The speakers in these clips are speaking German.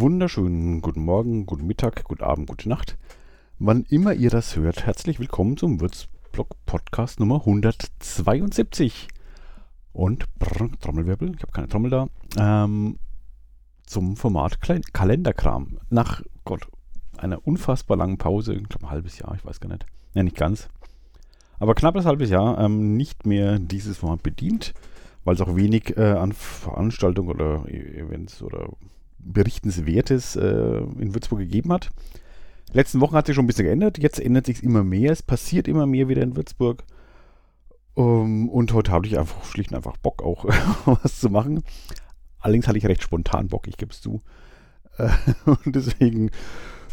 wunderschönen guten Morgen, guten Mittag, guten Abend, gute Nacht. Wann immer ihr das hört, herzlich willkommen zum Würzblog Podcast Nummer 172. Und brr, Trommelwirbel, ich habe keine Trommel da, ähm, zum Format Klein Kalenderkram. Nach Gott, einer unfassbar langen Pause, ich glaube ein halbes Jahr, ich weiß gar nicht. Ja, nicht ganz. Aber knappes halbes Jahr ähm, nicht mehr dieses Format bedient, weil es auch wenig äh, an Veranstaltungen oder e-, Events oder Berichtenswertes äh, in Würzburg gegeben hat. Letzten Wochen hat sich schon ein bisschen geändert, jetzt ändert sich immer mehr, es passiert immer mehr wieder in Würzburg. Um, und heute habe ich einfach schlicht und einfach Bock auch was zu machen. Allerdings hatte ich recht spontan Bock, ich gebe es zu. Äh, und deswegen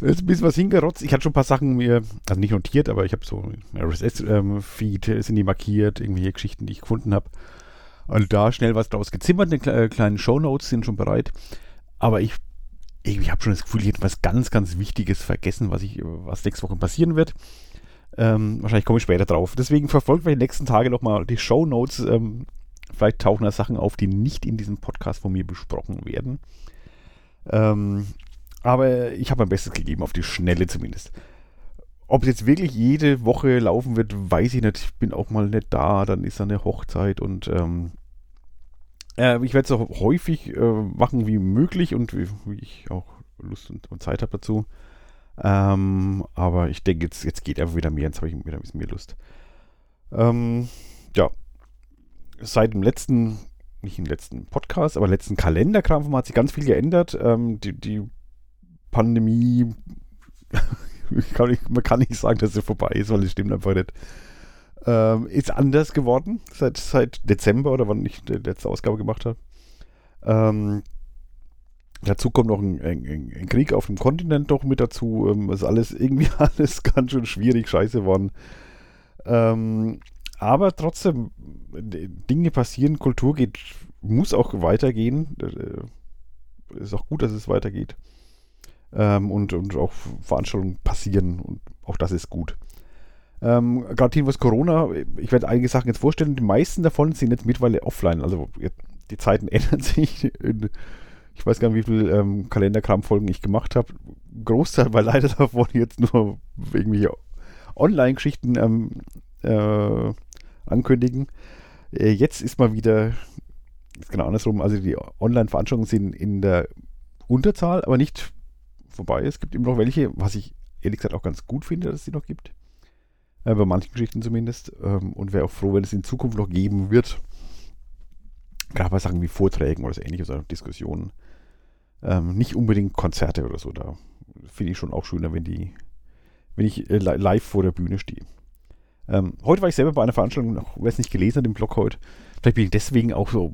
ist ein bisschen was hingerotzt. Ich hatte schon ein paar Sachen mir, also nicht notiert, aber ich habe so RSS-Feed, ähm, sind die markiert, irgendwelche Geschichten, die ich gefunden habe. Und da schnell was draus gezimmert, äh, kleinen Shownotes sind schon bereit. Aber ich, ich habe schon das Gefühl, ich hätte was ganz, ganz Wichtiges vergessen, was, ich, was nächste Woche passieren wird. Ähm, wahrscheinlich komme ich später drauf. Deswegen verfolgt mir die nächsten Tage nochmal die Show Notes. Ähm, vielleicht tauchen da Sachen auf, die nicht in diesem Podcast von mir besprochen werden. Ähm, aber ich habe mein Bestes gegeben, auf die Schnelle zumindest. Ob es jetzt wirklich jede Woche laufen wird, weiß ich nicht. Ich bin auch mal nicht da, dann ist da eine Hochzeit und ähm, äh, ich werde es so häufig äh, machen wie möglich und wie, wie ich auch Lust und, und Zeit habe dazu. Ähm, aber ich denke, jetzt, jetzt geht einfach wieder mehr. Jetzt habe ich wieder ein bisschen mehr Lust. Ähm, ja. Seit dem letzten, nicht im letzten Podcast, aber letzten Kalenderkram hat sich ganz viel geändert. Ähm, die, die Pandemie, kann ich, man kann nicht sagen, dass sie vorbei ist, weil es stimmt einfach nicht ähm, ist anders geworden seit, seit Dezember oder wann ich die letzte Ausgabe gemacht habe. Ähm, dazu kommt noch ein, ein, ein, Krieg auf dem Kontinent doch mit dazu. Ähm, ist alles irgendwie alles ganz schön schwierig, scheiße worden. Ähm, aber trotzdem, Dinge passieren, Kultur geht, muss auch weitergehen. Äh, ist auch gut, dass es weitergeht. Ähm, und, und auch Veranstaltungen passieren und auch das ist gut. Ähm, Gerade was Corona, ich werde einige Sachen jetzt vorstellen, die meisten davon sind jetzt mittlerweile offline. Also die Zeiten ändern sich. ich weiß gar nicht, wie viele ähm, Kalenderkram-Folgen ich gemacht habe. Großteil war leider davon jetzt nur irgendwie Online-Geschichten ähm, äh, ankündigen. Äh, jetzt ist mal wieder, ist genau andersrum, also die Online-Veranstaltungen sind in der Unterzahl, aber nicht vorbei. Es gibt immer noch welche, was ich ehrlich gesagt auch ganz gut finde, dass es sie noch gibt. Äh, bei manchen Geschichten zumindest. Ähm, und wäre auch froh, wenn es in Zukunft noch geben wird. Gerade bei Sachen wie Vorträgen oder so ähnliches oder Diskussionen. Ähm, nicht unbedingt Konzerte oder so. Da finde ich schon auch schöner, wenn die, wenn ich äh, live vor der Bühne stehe. Ähm, heute war ich selber bei einer Veranstaltung, wer es nicht gelesen hat im Blog heute, vielleicht bin ich deswegen auch so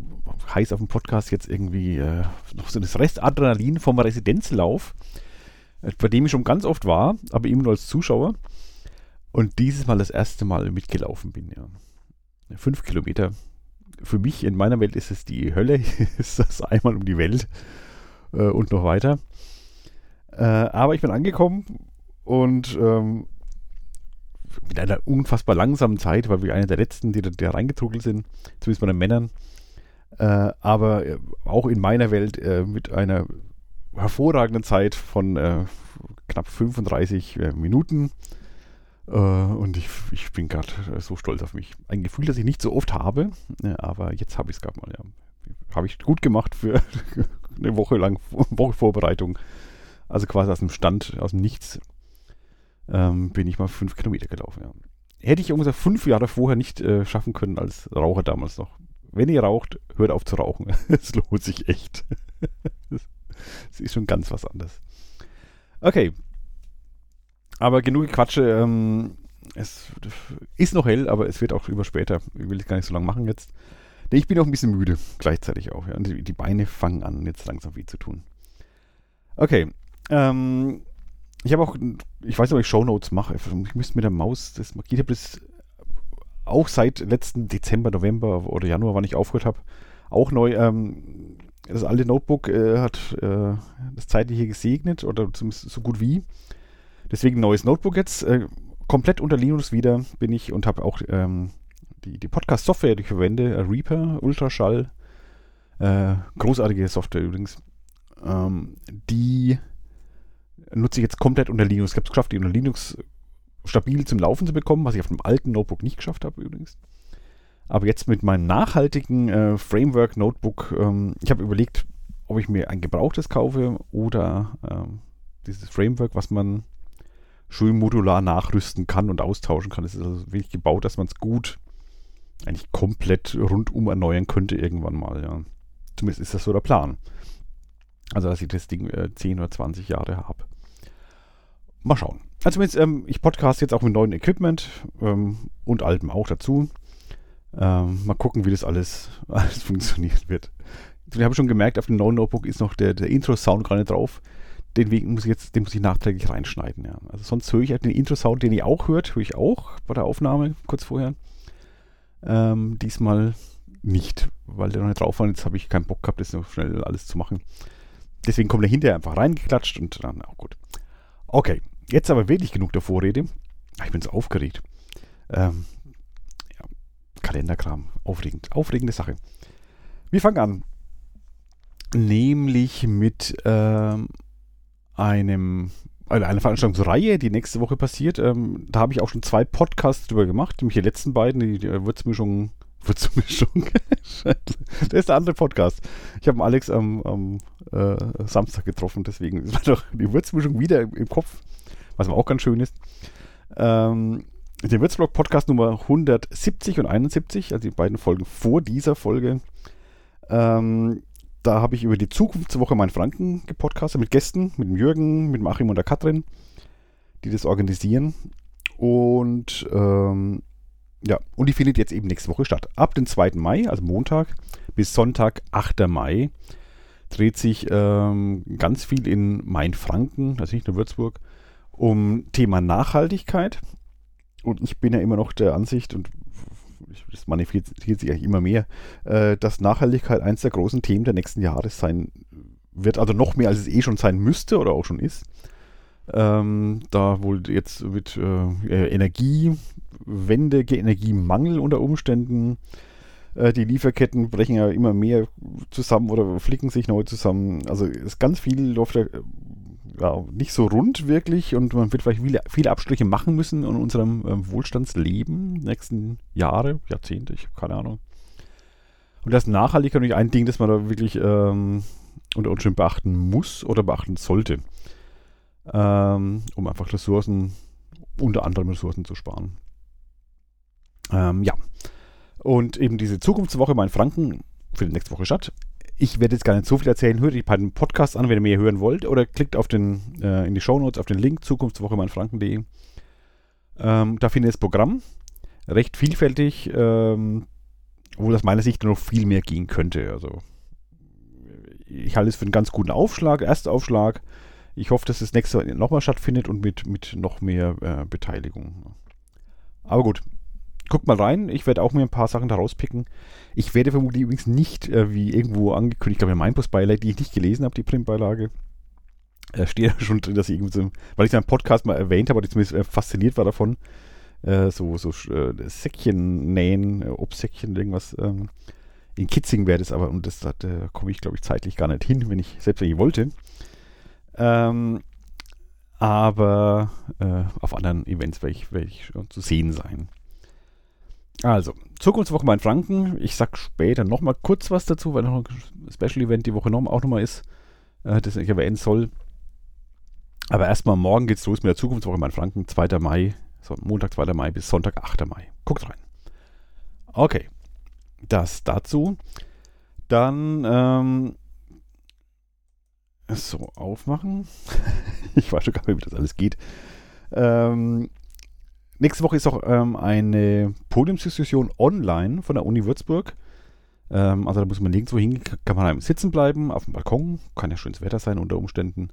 heiß auf dem Podcast jetzt irgendwie äh, noch so das Restadrenalin vom Residenzlauf, äh, bei dem ich schon ganz oft war, aber immer nur als Zuschauer. Und dieses Mal das erste Mal mitgelaufen bin, ja. Fünf Kilometer. Für mich in meiner Welt ist es die Hölle. ist das einmal um die Welt äh, und noch weiter. Äh, aber ich bin angekommen und ähm, mit einer unfassbar langsamen Zeit, weil wir einer der letzten, die da reingetrudelt sind, zumindest bei den Männern. Äh, aber äh, auch in meiner Welt äh, mit einer hervorragenden Zeit von äh, knapp 35 Minuten und ich, ich bin gerade so stolz auf mich. Ein Gefühl, das ich nicht so oft habe, äh, aber jetzt habe ich es gerade mal. Ja. Habe ich gut gemacht für eine Woche lang Woche Vorbereitung. Also quasi aus dem Stand, aus dem Nichts, ähm, bin ich mal fünf Kilometer gelaufen. Ja. Hätte ich ungefähr fünf Jahre vorher nicht äh, schaffen können als Raucher damals noch. Wenn ihr raucht, hört auf zu rauchen. Es lohnt sich echt. Es ist schon ganz was anderes. Okay, aber genug Quatsche. Ähm, es ist noch hell, aber es wird auch über später. Ich will es gar nicht so lange machen jetzt. Denn ich bin auch ein bisschen müde, gleichzeitig auch. Ja. Die, die Beine fangen an, jetzt langsam weh zu tun. Okay. Ähm, ich habe auch, ich weiß nicht, ob ich Shownotes mache. Ich müsste mit der Maus das markiert. Habe das auch seit letzten Dezember, November oder Januar, wann ich aufgehört habe, auch neu. Ähm, das alte Notebook äh, hat äh, das zeitliche gesegnet oder zumindest so gut wie. Deswegen neues Notebook jetzt. Äh, komplett unter Linux wieder bin ich und habe auch ähm, die, die Podcast-Software, die ich verwende, Reaper, Ultraschall. Äh, großartige Software übrigens. Ähm, die nutze ich jetzt komplett unter Linux. Ich habe es geschafft, die unter Linux stabil zum Laufen zu bekommen, was ich auf dem alten Notebook nicht geschafft habe übrigens. Aber jetzt mit meinem nachhaltigen äh, Framework Notebook, ähm, ich habe überlegt, ob ich mir ein gebrauchtes kaufe oder ähm, dieses Framework, was man schön modular nachrüsten kann und austauschen kann. Es ist also wirklich gebaut, dass man es gut eigentlich komplett rundum erneuern könnte irgendwann mal. Ja. Zumindest ist das so der Plan. Also, dass ich das Ding äh, 10 oder 20 Jahre habe. Mal schauen. Also, ähm, ich podcast jetzt auch mit neuem Equipment ähm, und altem auch dazu. Ähm, mal gucken, wie das alles, alles funktionieren wird. Ich habe schon gemerkt, auf dem neuen Notebook ist noch der, der Intro-Sound gerade drauf. Den Weg muss ich jetzt, den muss ich nachträglich reinschneiden. Ja. Also sonst höre ich halt den Intro-Sound, den ihr auch hört, höre ich auch bei der Aufnahme kurz vorher. Ähm, diesmal nicht, weil der noch nicht drauf war. Jetzt habe ich keinen Bock gehabt, das noch schnell alles zu machen. Deswegen kommt er hinterher einfach reingeklatscht und dann auch gut. Okay, jetzt aber wirklich genug der Vorrede. Ich bin so aufgeregt. Ähm, ja, Kalenderkram, aufregend, aufregende Sache. Wir fangen an nämlich mit ähm, einem also eine Veranstaltungsreihe, die nächste Woche passiert. Ähm, da habe ich auch schon zwei Podcasts drüber gemacht, nämlich die letzten beiden, die, die Würzmischung. Würzmischung. das ist der andere Podcast. Ich habe Alex am, am äh, Samstag getroffen, deswegen ist doch die Würzmischung wieder im, im, Kopf, was aber auch ganz schön ist. Ähm, den Würzblog Podcast Nummer 170 und 71, also die beiden Folgen vor dieser Folge. Ähm, da habe ich über die Zukunftswoche mein Franken gepodcastet mit Gästen, mit dem Jürgen, mit dem Achim und der Katrin, die das organisieren. Und ähm, ja, und die findet jetzt eben nächste Woche statt. Ab dem 2. Mai, also Montag, bis Sonntag, 8. Mai, dreht sich ähm, ganz viel in Mainfranken, also nicht nur Würzburg, um Thema Nachhaltigkeit. Und ich bin ja immer noch der Ansicht, und das manifestiert sich eigentlich immer mehr, äh, dass Nachhaltigkeit eines der großen Themen der nächsten Jahre sein wird, also noch mehr als es eh schon sein müsste oder auch schon ist. Ähm, da wohl jetzt mit äh, Energiewende, Energiemangel unter Umständen, äh, die Lieferketten brechen ja immer mehr zusammen oder flicken sich neu zusammen. Also ist ganz viel läuft ja ja, nicht so rund wirklich und man wird vielleicht viele, viele Abstriche machen müssen in unserem ähm, Wohlstandsleben nächsten Jahre, Jahrzehnte, ich habe keine Ahnung. Und das Nachhaltigkeit natürlich ein Ding, das man da wirklich ähm, unter Umständen beachten muss oder beachten sollte, ähm, um einfach Ressourcen, unter anderem Ressourcen zu sparen. Ähm, ja. Und eben diese Zukunftswoche mal in Franken findet nächste Woche statt ich werde jetzt gar nicht so viel erzählen. Hört euch bei dem Podcast an, wenn ihr mehr hören wollt. Oder klickt auf den, äh, in die Shownotes auf den Link Zukunftswoche meinfranken.de. Ähm, da findet ihr das Programm. Recht vielfältig, ähm, obwohl aus meiner Sicht noch viel mehr gehen könnte. Also ich halte es für einen ganz guten Aufschlag, Erstaufschlag. Ich hoffe, dass das nächste nochmal stattfindet und mit, mit noch mehr äh, Beteiligung. Aber gut, guckt mal rein. Ich werde auch mir ein paar Sachen da rauspicken. Ich werde vermutlich übrigens nicht, äh, wie irgendwo angekündigt, ich glaube, in meinem Postbeilage, die ich nicht gelesen habe, die Printbeilage, äh, steht ja schon drin, dass ich irgendwie so, weil ich es in einem Podcast mal erwähnt habe, aber ich zumindest äh, fasziniert war davon, äh, so, so äh, Säckchen nähen, äh, Obstsäckchen, irgendwas. Ähm, in Kitzing wäre das aber, und das, da komme ich, glaube ich, zeitlich gar nicht hin, wenn ich, selbst wenn ich wollte. Ähm, aber äh, auf anderen Events werde ich, werd ich schon zu sehen sein. Also, Zukunftswoche mein Franken. Ich sag später nochmal kurz was dazu, weil noch ein Special Event die Woche noch, auch nochmal ist, äh, das ich erwähnen soll. Aber erstmal morgen geht's los mit der Zukunftswoche mein Franken, 2. Mai, Montag, 2. Mai bis Sonntag, 8. Mai. Guckt rein. Okay, das dazu. Dann, ähm, so, aufmachen. ich weiß schon gar nicht, wie das alles geht. Ähm, Nächste Woche ist auch ähm, eine Podiumsdiskussion online von der Uni Würzburg. Ähm, also da muss man nirgendwo hin, kann man sitzen bleiben, auf dem Balkon. Kann ja schönes Wetter sein unter Umständen.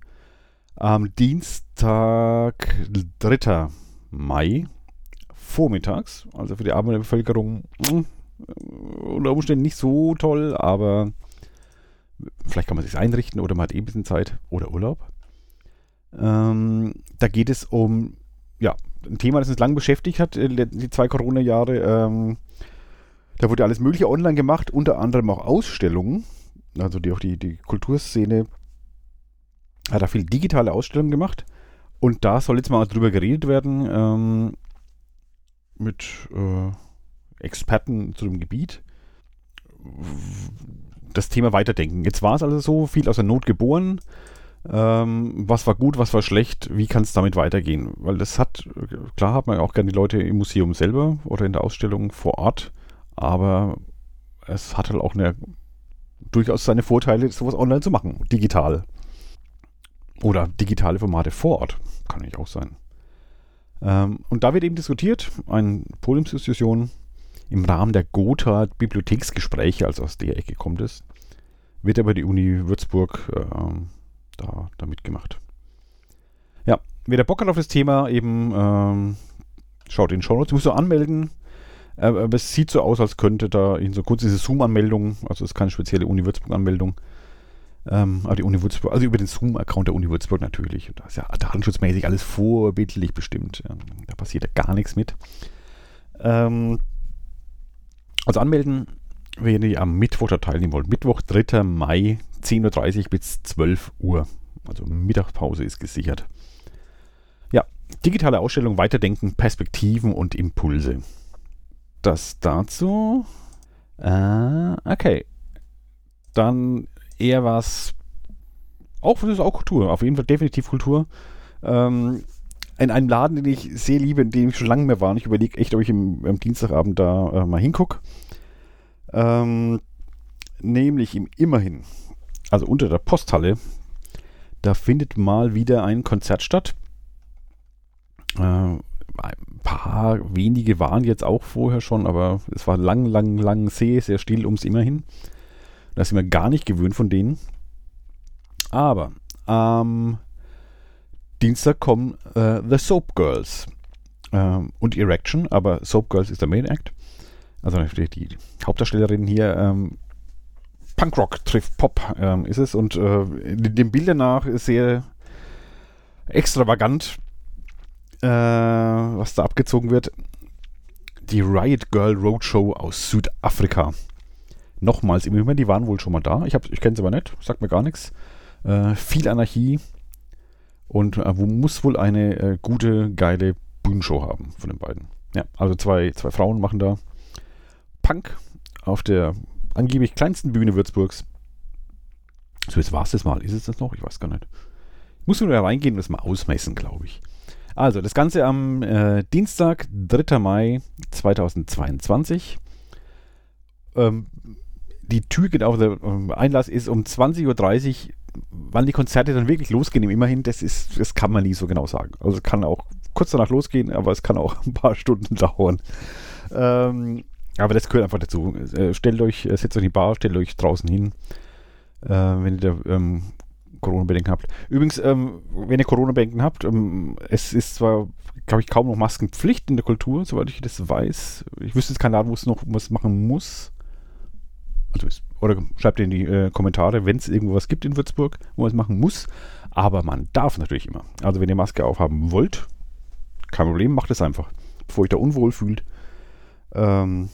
Am Dienstag, 3. Mai, vormittags, also für die Arbeiterbevölkerung mh, unter Umständen nicht so toll, aber vielleicht kann man sich einrichten oder man hat eh ein bisschen Zeit oder Urlaub. Ähm, da geht es um ja, ein Thema, das uns lang beschäftigt hat, äh, die zwei Corona-Jahre. Ähm, da wurde alles Mögliche online gemacht, unter anderem auch Ausstellungen, also die auch die, die Kulturszene Hat er viel digitale Ausstellungen gemacht. Und da soll jetzt mal drüber geredet werden ähm, mit äh, Experten zu dem Gebiet. Das Thema Weiterdenken. Jetzt war es also so, viel aus der Not geboren. Ähm, was war gut, was war schlecht, wie kann es damit weitergehen? Weil das hat, klar hat man auch gerne die Leute im Museum selber oder in der Ausstellung vor Ort, aber es hat halt auch eine, durchaus seine Vorteile, sowas online zu machen, digital. Oder digitale Formate vor Ort, kann nicht auch sein. Ähm, und da wird eben diskutiert, eine Podiumsdiskussion im Rahmen der Gotha Bibliotheksgespräche, also aus der Ecke kommt es, wird aber die Uni Würzburg ähm, da, da mitgemacht. Ja, wer der Bock hat auf das Thema, eben ähm, schaut in den Show Notes. Musst du anmelden. Äh, aber es sieht so aus, als könnte da in so kurz diese Zoom-Anmeldung, also es ist keine spezielle Uni Würzburg-Anmeldung. Ähm, aber die Uni Würzburg, also über den Zoom-Account der Uni Würzburg natürlich. Und da ist ja datenschutzmäßig alles vorbildlich bestimmt. Ja, da passiert ja gar nichts mit. Ähm, also anmelden, wenn ihr am Mittwoch da teilnehmen wollt. Mittwoch, 3. Mai, 10.30 Uhr bis 12 Uhr. Also Mittagspause ist gesichert. Ja, digitale Ausstellung, Weiterdenken, Perspektiven und Impulse. Das dazu. Äh, okay. Dann eher was. Auch, das ist auch Kultur. Auf jeden Fall definitiv Kultur. Ähm, in einem Laden, den ich sehr liebe, in dem ich schon lange mehr war. Und ich überlege echt, ob ich im, am Dienstagabend da äh, mal hingucke. Ähm, nämlich im Immerhin also unter der Posthalle, da findet mal wieder ein Konzert statt. Äh, ein paar wenige waren jetzt auch vorher schon, aber es war lang, lang, lang sehr, sehr still ums Immerhin. Da sind wir gar nicht gewöhnt von denen. Aber am Dienstag kommen äh, The Soap Girls äh, und Erection, aber Soap Girls ist der Main Act. Also die Hauptdarstellerin hier ähm, Punkrock trifft Pop ähm, ist es und äh, dem Bilder nach ist sehr extravagant, äh, was da abgezogen wird. Die Riot Girl Roadshow aus Südafrika. Nochmals im Moment, die waren wohl schon mal da. Ich, ich kenne sie aber nicht, sagt mir gar nichts. Äh, viel Anarchie und äh, muss wohl eine äh, gute, geile Bühnenshow haben von den beiden. Ja, also zwei, zwei Frauen machen da Punk auf der angeblich kleinsten Bühne Würzburgs. So, jetzt war es das mal. Ist es das noch? Ich weiß gar nicht. Ich muss nur da reingehen und das mal ausmessen, glaube ich. Also, das Ganze am äh, Dienstag, 3. Mai 2022. Ähm, die Tür geht auf, der äh, Einlass ist um 20.30 Uhr. Wann die Konzerte dann wirklich losgehen, immerhin, das, ist, das kann man nie so genau sagen. Also, es kann auch kurz danach losgehen, aber es kann auch ein paar Stunden dauern. Ähm, aber das gehört einfach dazu. Äh, stellt euch, äh, setzt euch in die Bar, stellt euch draußen hin, äh, wenn ihr ähm, Corona-Bedenken habt. Übrigens, ähm, wenn ihr Corona-Bedenken habt, ähm, es ist zwar, glaube ich, kaum noch Maskenpflicht in der Kultur, soweit ich das weiß. Ich wüsste jetzt keinen Laden, wo es noch was machen muss. Also ist, oder schreibt in die äh, Kommentare, wenn es irgendwo was gibt in Würzburg, wo man es machen muss. Aber man darf natürlich immer. Also wenn ihr Maske aufhaben wollt, kein Problem, macht es einfach. Bevor ihr da unwohl fühlt, ähm,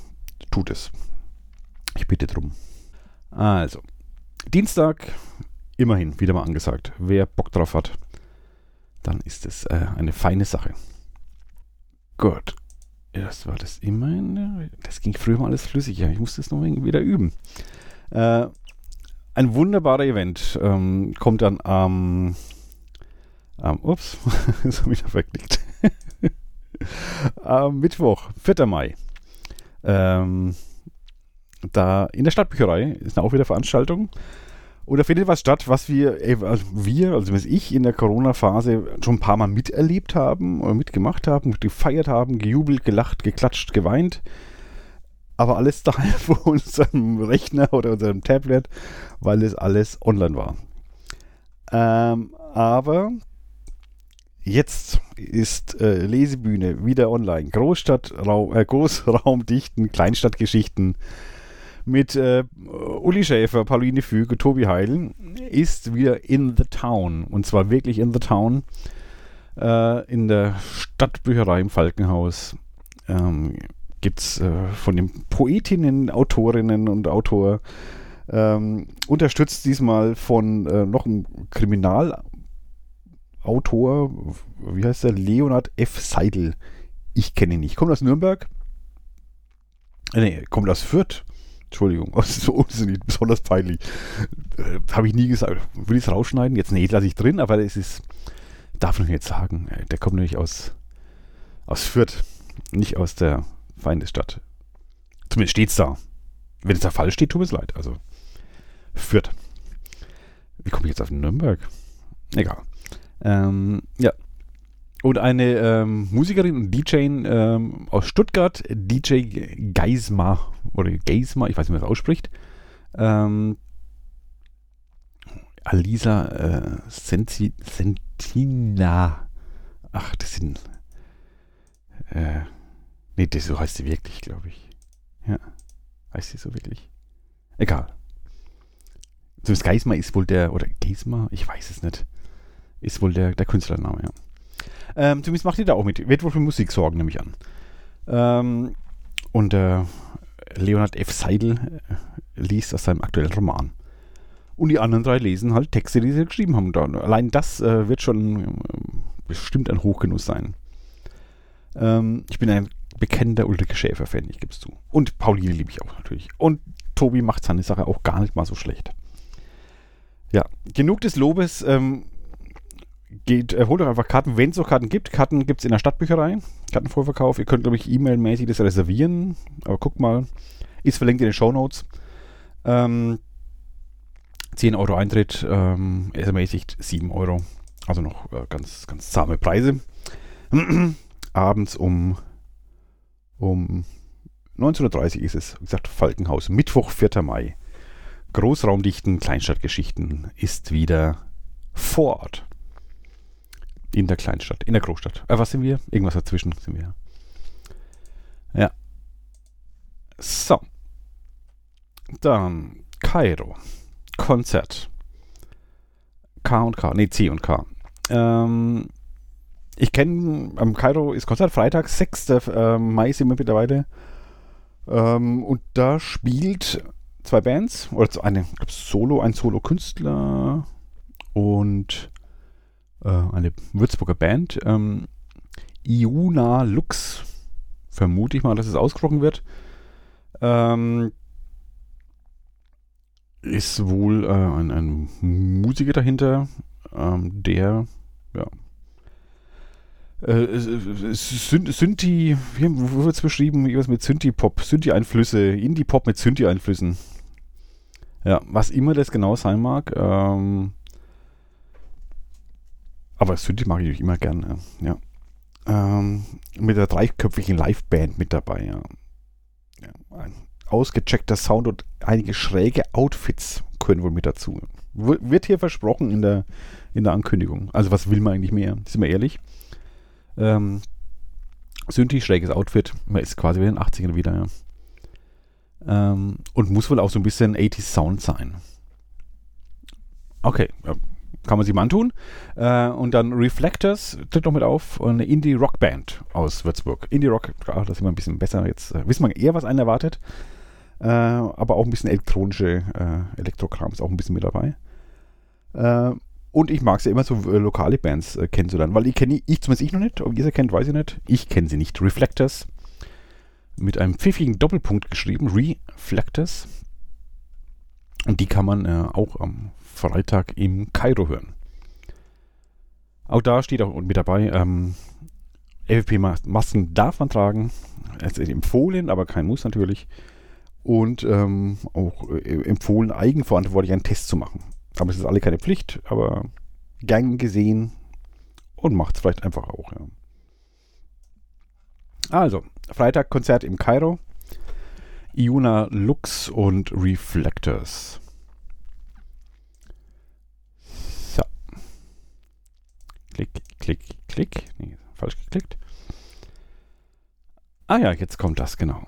tut es. Ich bitte drum. Also, Dienstag, immerhin, wieder mal angesagt. Wer Bock drauf hat, dann ist es äh, eine feine Sache. Gut. Das war das immerhin. Das ging früher mal alles flüssig. Ich muss das noch wieder üben. Äh, ein wunderbarer Event ähm, kommt dann am. Ähm, ups, ist wieder verklickt. am Mittwoch, 4. Mai ähm, da in der Stadtbücherei ist auch wieder Veranstaltung. Und da findet was statt, was wir, also wir, also was ich in der Corona-Phase schon ein paar Mal miterlebt haben oder mitgemacht haben, gefeiert haben, gejubelt, gelacht, geklatscht, geweint. Aber alles daheim vor unserem Rechner oder unserem Tablet, weil es alles online war. Ähm, aber Jetzt ist äh, Lesebühne wieder online. Großstadtraum, äh, Großraumdichten, Kleinstadtgeschichten mit äh, Uli Schäfer, Pauline Füge, Tobi Heil ist wieder in the town. Und zwar wirklich in the town. Äh, in der Stadtbücherei im Falkenhaus ähm, gibt es äh, von den Poetinnen, Autorinnen und Autor ähm, unterstützt diesmal von äh, noch einem Kriminal Autor, wie heißt der? Leonard F. Seidel. Ich kenne ihn nicht. Kommt aus Nürnberg. Äh, nee, kommt aus Fürth. Entschuldigung, so ist es nicht besonders peinlich. Äh, Habe ich nie gesagt. Will ich es rausschneiden? Jetzt, nee, lasse ich drin, aber es ist, darf ich jetzt sagen. Äh, der kommt nämlich aus, aus Fürth, nicht aus der Feindesstadt. Zumindest steht es da. Wenn es da falsch steht, tut mir es leid. Also, Fürth. Wie komme ich jetzt auf Nürnberg? Egal. Ähm, ja. Und eine ähm, Musikerin und DJ ähm, aus Stuttgart, DJ Geismar, oder Geismar, ich weiß nicht, wie man das ausspricht. Ähm, Alisa äh, Senti, Sentina. Ach, das sind. Äh, nee, das, so heißt sie wirklich, glaube ich. Ja. Heißt sie so wirklich? Egal. Das Geismar ist wohl der, oder Geismar, ich weiß es nicht. Ist wohl der, der Künstlername, ja. Ähm, zumindest macht die da auch mit. Wird wohl für Musik sorgen, nehme ich an. Ähm, und äh, Leonard F. Seidel äh, liest aus seinem aktuellen Roman. Und die anderen drei lesen halt Texte, die sie geschrieben haben. Und allein das äh, wird schon äh, bestimmt ein Hochgenuss sein. Ähm, ich bin ein bekennender Ulrike Schäfer-Fan, ich gebe es zu. Und Pauline liebe ich auch natürlich. Und Tobi macht seine Sache auch gar nicht mal so schlecht. Ja, genug des Lobes. Ähm, geht, äh, holt euch einfach Karten, wenn es noch Karten gibt. Karten gibt es in der Stadtbücherei. Kartenvorverkauf. Ihr könnt, glaube ich, E-Mail-mäßig das reservieren. Aber guckt mal. Ist verlinkt in den Show Notes. Ähm, 10 Euro Eintritt, ähm, ermäßigt 7 Euro. Also noch äh, ganz, ganz zahme Preise. Abends um, um 19.30 Uhr ist es. Wie gesagt, Falkenhaus. Mittwoch, 4. Mai. Großraumdichten Kleinstadtgeschichten ist wieder vor Ort. In der Kleinstadt, in der Großstadt. Äh, was sind wir? Irgendwas dazwischen sind wir. Ja. So. Dann Kairo. Konzert. K und K. Nee, C und K. Ähm, ich kenne, am Kairo ist Konzert, Freitag, 6. Äh, Mai sind wir mittlerweile. Ähm, und da spielt zwei Bands, oder eine, ich Solo, ein Solo-Künstler und äh, eine Würzburger Band. Ähm, Iuna Lux, vermute ich mal, dass es ausgesprochen wird. Ähm, ist wohl äh, ein, ein, Musiker dahinter, ähm, der, ja, äh, Synthi, wo wird es beschrieben? Irgendwas mit Synthi-Pop, Synthi-Einflüsse, Indie-Pop mit Synthi-Einflüssen. Ja, was immer das genau sein mag. Ähm, aber Synthi mag ich immer gerne. Ja. Ähm, mit der dreiköpfigen Liveband mit dabei. Ja. ja. Ein ausgecheckter Sound und einige schräge Outfits können wohl mit dazu. W wird hier versprochen in der, in der Ankündigung. Also was will man eigentlich mehr? Sind wir ehrlich? Ähm, Synthi, schräges Outfit. Man ist quasi wie in den 80ern wieder, ja. Ähm, und muss wohl auch so ein bisschen 80s Sound sein. Okay, ja, kann man sich mal antun. Äh, und dann Reflectors tritt noch mit auf, eine Indie-Rock-Band aus Würzburg. Indie-Rock, klar, das ist immer ein bisschen besser. Jetzt äh, wissen wir eher, was einen erwartet. Äh, aber auch ein bisschen elektronische äh, Elektrokram ist auch ein bisschen mit dabei. Äh, und ich mag es ja immer so äh, lokale Bands äh, kennenzulernen, weil ich kenne, ich zumindest ich noch nicht, ob ihr sie kennt, weiß ich nicht. Ich kenne sie nicht. Reflectors mit einem pfiffigen Doppelpunkt geschrieben, Reflectors. Und die kann man äh, auch am Freitag im Kairo hören. Auch da steht auch mit dabei, ähm, FFP-Masken darf man tragen. Es ist empfohlen, aber kein Muss natürlich. Und ähm, auch äh, empfohlen, eigenverantwortlich einen Test zu machen. Aber es ist alle keine Pflicht, aber gern gesehen und macht es vielleicht einfach auch. Ja. Also, Freitag Konzert im Kairo. Iuna Lux und Reflectors. So. Klick, klick, klick. Nee, falsch geklickt. Ah ja, jetzt kommt das, genau.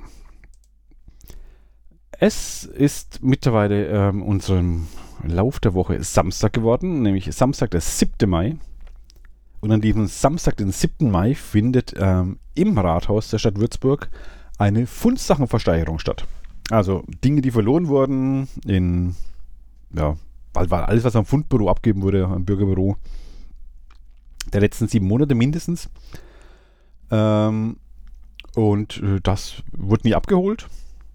Es ist mittlerweile ähm, unserem Lauf der Woche Samstag geworden, nämlich Samstag, der 7. Mai. Und an diesem Samstag, den 7. Mai, findet ähm, im Rathaus der Stadt Würzburg eine Fundsachenversteigerung statt. Also Dinge, die verloren wurden in, ja, weil, weil alles, was am Fundbüro abgeben wurde, am Bürgerbüro, der letzten sieben Monate mindestens. Ähm, und äh, das wird nie abgeholt.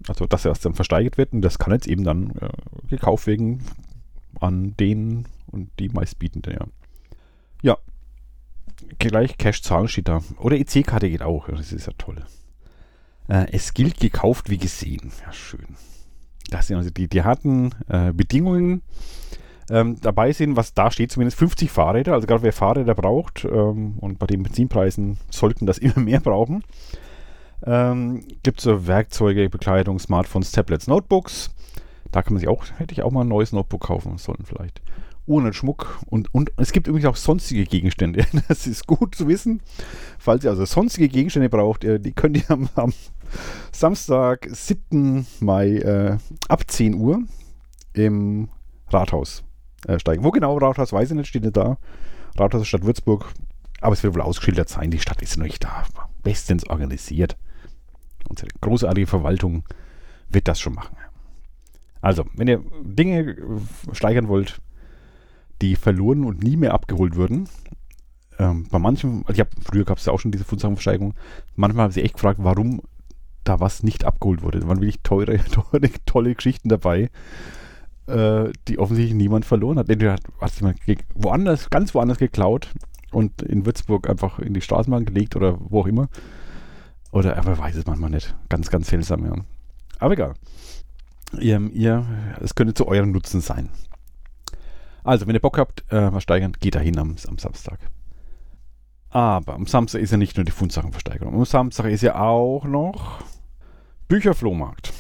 Also, dass erst dann versteigert wird. Und das kann jetzt eben dann äh, gekauft werden an den und die meistbietenden, ja. Ja. Gleich Cash-Zahlen steht da. Oder EC-Karte geht auch. Das ist ja toll. Äh, es gilt gekauft wie gesehen. Ja, schön. Das sind also die, die harten äh, Bedingungen ähm, dabei sind, was da steht, zumindest 50 Fahrräder. Also gerade wer Fahrräder braucht ähm, und bei den Benzinpreisen sollten das immer mehr brauchen. Ähm, Gibt es so Werkzeuge, Bekleidung, Smartphones, Tablets, Notebooks. Da kann man sich auch, hätte ich auch mal ein neues Notebook kaufen sollen vielleicht. Ohne Schmuck und, und es gibt übrigens auch sonstige Gegenstände. Das ist gut zu wissen. Falls ihr also sonstige Gegenstände braucht, die könnt ihr am, am Samstag, 7. Mai äh, ab 10 Uhr im Rathaus äh, steigen. Wo genau Rathaus weiß ich nicht, steht nicht da. Rathaus Stadt Würzburg. Aber es wird wohl ausgeschildert sein. Die Stadt ist noch nicht da. Bestens organisiert. Unsere großartige Verwaltung wird das schon machen. Also, wenn ihr Dinge steigern wollt, die verloren und nie mehr abgeholt würden, ähm, bei manchen, also ich habe früher gab es ja auch schon diese Fundsagenversteigerung, manchmal haben sie echt gefragt, warum da was nicht abgeholt wurde. Da waren wirklich teure, teure tolle Geschichten dabei äh, die offensichtlich niemand verloren hat. Entweder hat jemand woanders, ganz woanders geklaut und in Würzburg einfach in die Straßenbahn gelegt oder wo auch immer. Oder aber weiß es manchmal nicht. Ganz, ganz seltsam, ja. Aber egal. Ihr, ihr, es könnte zu eurem Nutzen sein. Also, wenn ihr Bock habt, äh, was steigern, geht dahin am, am Samstag. Aber am Samstag ist ja nicht nur die Fundsachenversteigerung. Am Samstag ist ja auch noch Bücherflohmarkt.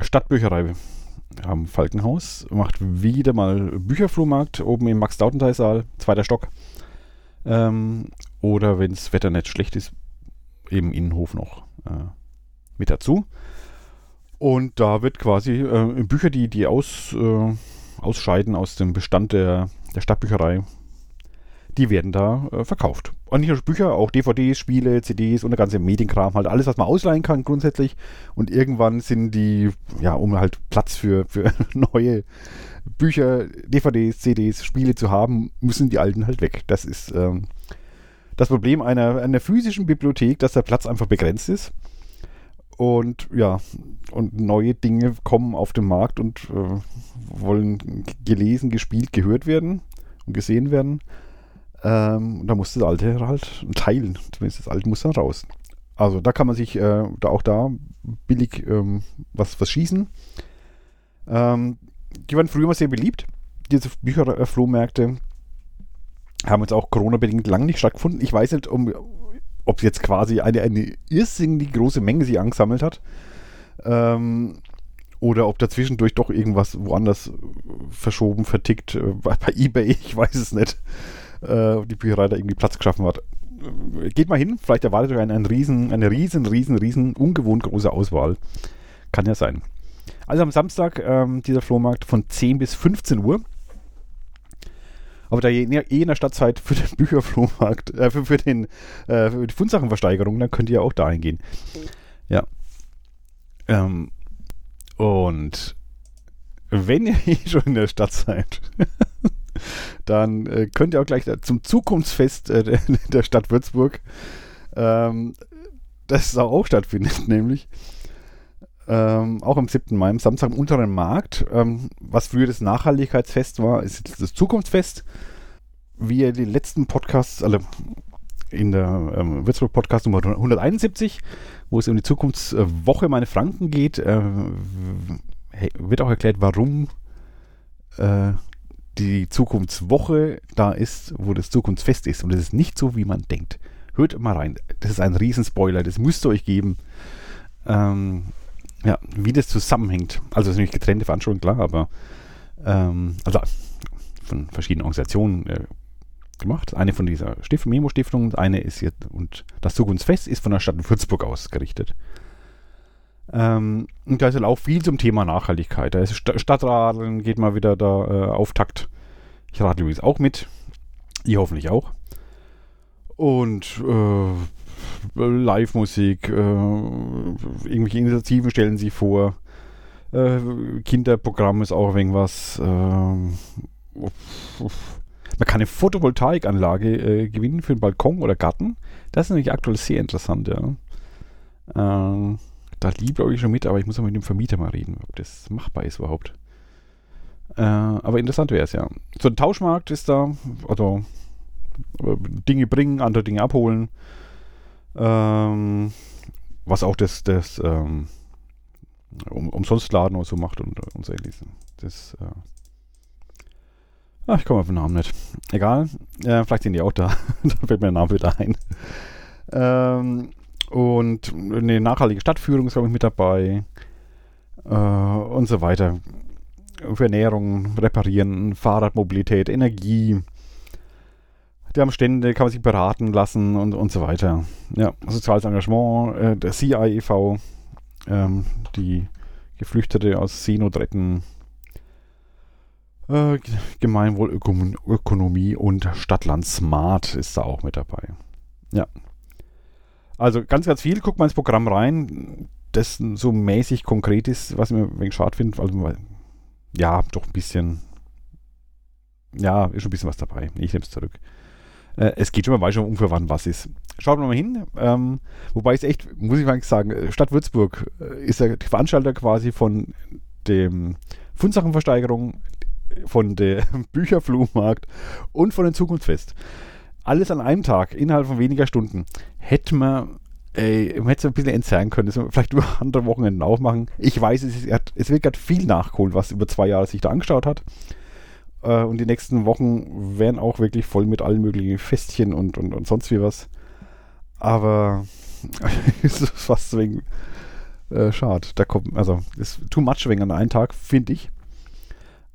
Stadtbücherei am Falkenhaus, macht wieder mal Bücherflohmarkt oben im Max-Dautenthal-Saal, zweiter Stock. Ähm, oder wenn das Wetter nicht schlecht ist, eben Innenhof noch äh, mit dazu. Und da wird quasi äh, Bücher, die, die aus, äh, ausscheiden aus dem Bestand der, der Stadtbücherei, die werden da äh, verkauft. Und nicht nur Bücher, auch DVDs, Spiele, CDs und der ganze Medienkram, halt alles, was man ausleihen kann grundsätzlich. Und irgendwann sind die, ja, um halt Platz für, für neue Bücher, DVDs, CDs, Spiele zu haben, müssen die alten halt weg. Das ist ähm, das Problem einer, einer physischen Bibliothek, dass der Platz einfach begrenzt ist. Und ja, und neue Dinge kommen auf den Markt und äh, wollen gelesen, gespielt, gehört werden und gesehen werden. Ähm, da muss das alte halt teilen. Zumindest das alte muss dann raus. Also da kann man sich äh, da auch da billig ähm, was, was schießen. Ähm, die waren früher mal sehr beliebt. Diese Bücherflohmärkte haben jetzt auch Corona-bedingt lang nicht stattgefunden. Ich weiß nicht, um, ob jetzt quasi eine, eine irrsinnig große Menge sie angesammelt hat. Ähm, oder ob dazwischendurch doch irgendwas woanders verschoben, vertickt, äh, bei, Ebay, ich weiß es nicht äh, die Bücherei da irgendwie Platz geschaffen hat. Äh, geht mal hin, vielleicht erwartet euch eine, eine riesen, eine riesen, riesen, riesen, ungewohnt große Auswahl. Kann ja sein. Also am Samstag ähm, dieser Flohmarkt von 10 bis 15 Uhr. Aber da ihr eh in der Stadtzeit für den Bücherflohmarkt, äh, für, für, den, äh, für die Fundsachenversteigerung, dann könnt ihr auch dahin gehen. Ja. Ähm, und wenn ihr eh schon in der Stadt seid, dann äh, könnt ihr auch gleich zum Zukunftsfest äh, der, der, Stadt Würzburg, ähm, das auch stattfindet, nämlich ähm, auch am 7. Mai, am Samstag im Unteren Markt, ähm, was früher das Nachhaltigkeitsfest war, ist jetzt das Zukunftsfest. Wie ihr die letzten Podcasts, also in der ähm, Würzburg Podcast Nummer 171, wo es um die Zukunftswoche meine Franken geht, äh, wird auch erklärt, warum äh, die Zukunftswoche da ist, wo das Zukunftsfest ist. Und es ist nicht so, wie man denkt. Hört mal rein. Das ist ein Riesenspoiler. Das müsst ihr euch geben. Ähm, ja, wie das zusammenhängt. Also, es ist natürlich getrennte Veranstaltungen, klar, aber ähm, also von verschiedenen Organisationen äh, gemacht. Eine von dieser Stift Memo-Stiftung, eine ist jetzt, und das Zukunftsfest ist von der Stadt Würzburg ausgerichtet. Ähm, und da ist halt auch viel zum Thema Nachhaltigkeit. Da ist St Stadtradeln, geht mal wieder da äh, Auftakt. Ich rate übrigens auch mit. Ihr hoffentlich auch. Und äh, Live-Musik, äh, irgendwelche Initiativen stellen sie vor. Äh, Kinderprogramm ist auch irgendwas. Äh, Man kann eine Photovoltaikanlage äh, gewinnen für einen Balkon oder Garten. Das ist nämlich aktuell sehr interessant, ja. Äh, da liebe ich schon mit, aber ich muss auch mit dem Vermieter mal reden, ob das machbar ist überhaupt. Äh, aber interessant wäre es ja. So ein Tauschmarkt ist da, also äh, Dinge bringen, andere Dinge abholen. Ähm, was auch das, das ähm, um, umsonst Laden oder so macht und, und so ähnliches. Das, äh, ach, ich komme auf den Namen nicht. Egal, äh, vielleicht sind die auch da. Dann fällt mir der Name wieder ein. Ähm, und eine nachhaltige Stadtführung ist, glaube ich, mit dabei. Äh, und so weiter. Für Ernährung, Reparieren, Fahrradmobilität, Energie. Die haben Stände, kann man sich beraten lassen und, und so weiter. Ja, soziales Engagement, äh, der CIEV, ähm, die Geflüchtete aus Seenot retten. Äh, Gemeinwohlökonomie und Stadtland Smart ist da auch mit dabei. Ja, also ganz, ganz viel. Guckt mal ins Programm rein, das so mäßig konkret ist, was ich mir ein wenig schade finde. Also, ja, doch ein bisschen. Ja, ist schon ein bisschen was dabei. Ich nehme es zurück. Äh, es geht schon, man weiß schon ungefähr, wann was ist. Schaut mal hin. Ähm, wobei es echt, muss ich mal sagen, äh, Stadt Würzburg äh, ist die Veranstalter quasi von dem Fundsachenversteigerung, von der Bücherflohmarkt und von dem Zukunftsfest. Alles an einem Tag, innerhalb von weniger Stunden. Hätte man Ey, man hätte es ein bisschen entzerren können, das vielleicht über andere Wochenenden aufmachen. Ich weiß, es, ist, es wird gerade viel nachgeholt, was über zwei Jahre sich da angeschaut hat. Äh, und die nächsten Wochen werden auch wirklich voll mit allen möglichen Festchen und, und, und sonst wie was. Aber es ist fast wegen äh, schade. Da kommt, also, ist too much wegen an einem Tag, finde ich.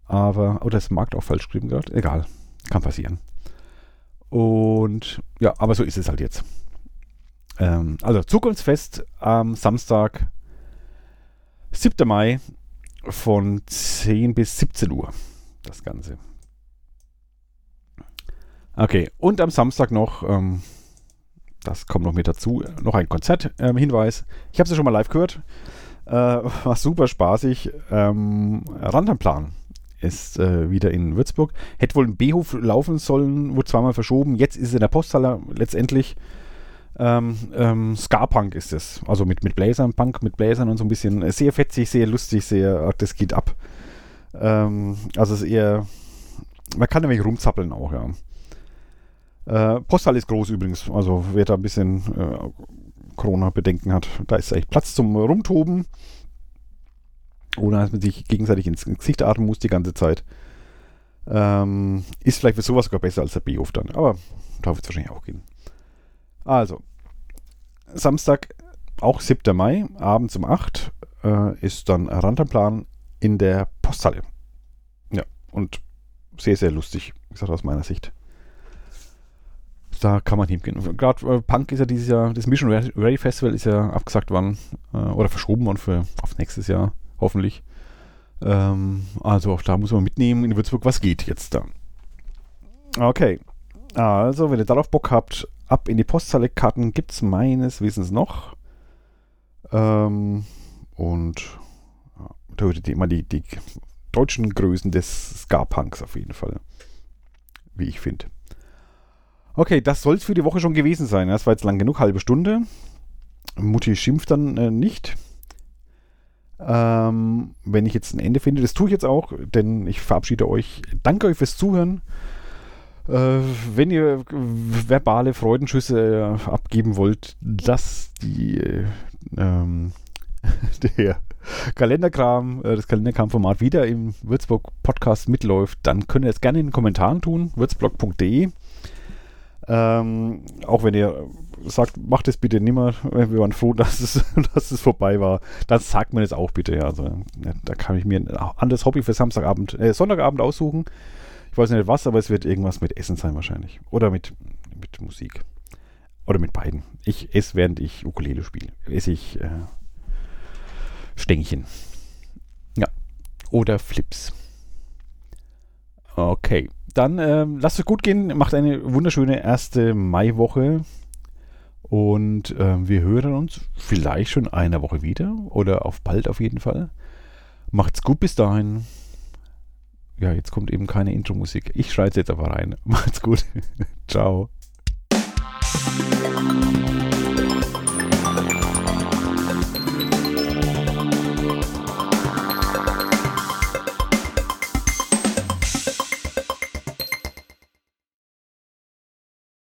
Aber, oh, das Markt auch falsch geschrieben gerade. Egal, kann passieren. Und ja, aber so ist es halt jetzt. Ähm, also Zukunftsfest am Samstag, 7. Mai von 10 bis 17 Uhr. Das Ganze. Okay, und am Samstag noch, ähm, das kommt noch mit dazu, noch ein Konzerthinweis. Ähm, ich habe es ja schon mal live gehört. Äh, war super spaßig. Ähm, Rantanplan ist äh, wieder in Würzburg. Hätte wohl ein B-Hof laufen sollen, wurde zweimal verschoben. Jetzt ist es in der Posthalle letztendlich. Ähm, ähm, Ska-Punk ist es. Also mit, mit Bläsern, Punk mit Bläsern und so ein bisschen sehr fetzig, sehr lustig, sehr, das geht ab. Ähm, also es ist eher, man kann nämlich rumzappeln auch, ja. Äh, Posthalle ist groß übrigens, also wer da ein bisschen äh, Corona-Bedenken hat, da ist echt Platz zum Rumtoben ohne dass man sich gegenseitig ins Gesicht atmen muss die ganze Zeit. Ähm, ist vielleicht für sowas sogar besser als der B-Hof dann, aber da wird es wahrscheinlich auch gehen. Also, Samstag, auch 7. Mai, abends um 8 äh, ist dann Rantanplan in der Posthalle. Ja, und sehr, sehr lustig, wie gesagt, aus meiner Sicht. Da kann man hingehen. Gerade äh, Punk ist ja dieses Jahr, das Mission Ready Festival ist ja abgesagt worden äh, oder verschoben worden für auf nächstes Jahr hoffentlich. Ähm, also auch da muss man mitnehmen in Würzburg, was geht jetzt da. Okay, also wenn ihr darauf Bock habt, ab in die Posthalle-Karten gibt es meines Wissens noch. Ähm, und ja, da hört ihr immer die, die deutschen Größen des Ska-Punks auf jeden Fall. Wie ich finde. Okay, das soll es für die Woche schon gewesen sein. Das war jetzt lang genug, halbe Stunde. Mutti schimpft dann äh, nicht. Ähm, wenn ich jetzt ein Ende finde, das tue ich jetzt auch, denn ich verabschiede euch. Danke euch fürs Zuhören. Äh, wenn ihr verbale Freudenschüsse äh, abgeben wollt, dass die äh, ähm, der Kalenderkram, äh, das Kalenderkram-Format wieder im Würzburg Podcast mitläuft, dann könnt ihr es gerne in den Kommentaren tun, würzblog.de. Ähm, auch wenn ihr sagt, macht es bitte nimmer, wir waren froh, dass es, dass es vorbei war, dann sagt man es auch bitte. Also, ja, da kann ich mir ein anderes Hobby für Samstagabend, äh, Sonntagabend aussuchen. Ich weiß nicht was, aber es wird irgendwas mit Essen sein wahrscheinlich. Oder mit, mit Musik. Oder mit beiden. Ich esse, während ich Ukulele spiele. Esse ich äh, Stängchen. Ja. Oder Flips. Okay. Dann ähm, lasst es gut gehen. Macht eine wunderschöne erste Maiwoche. Und äh, wir hören uns vielleicht schon eine Woche wieder oder auf bald auf jeden Fall. Macht's gut bis dahin. ja, jetzt kommt eben keine Intro-Musik. Ich schreibe jetzt aber rein. Macht's gut. Ciao.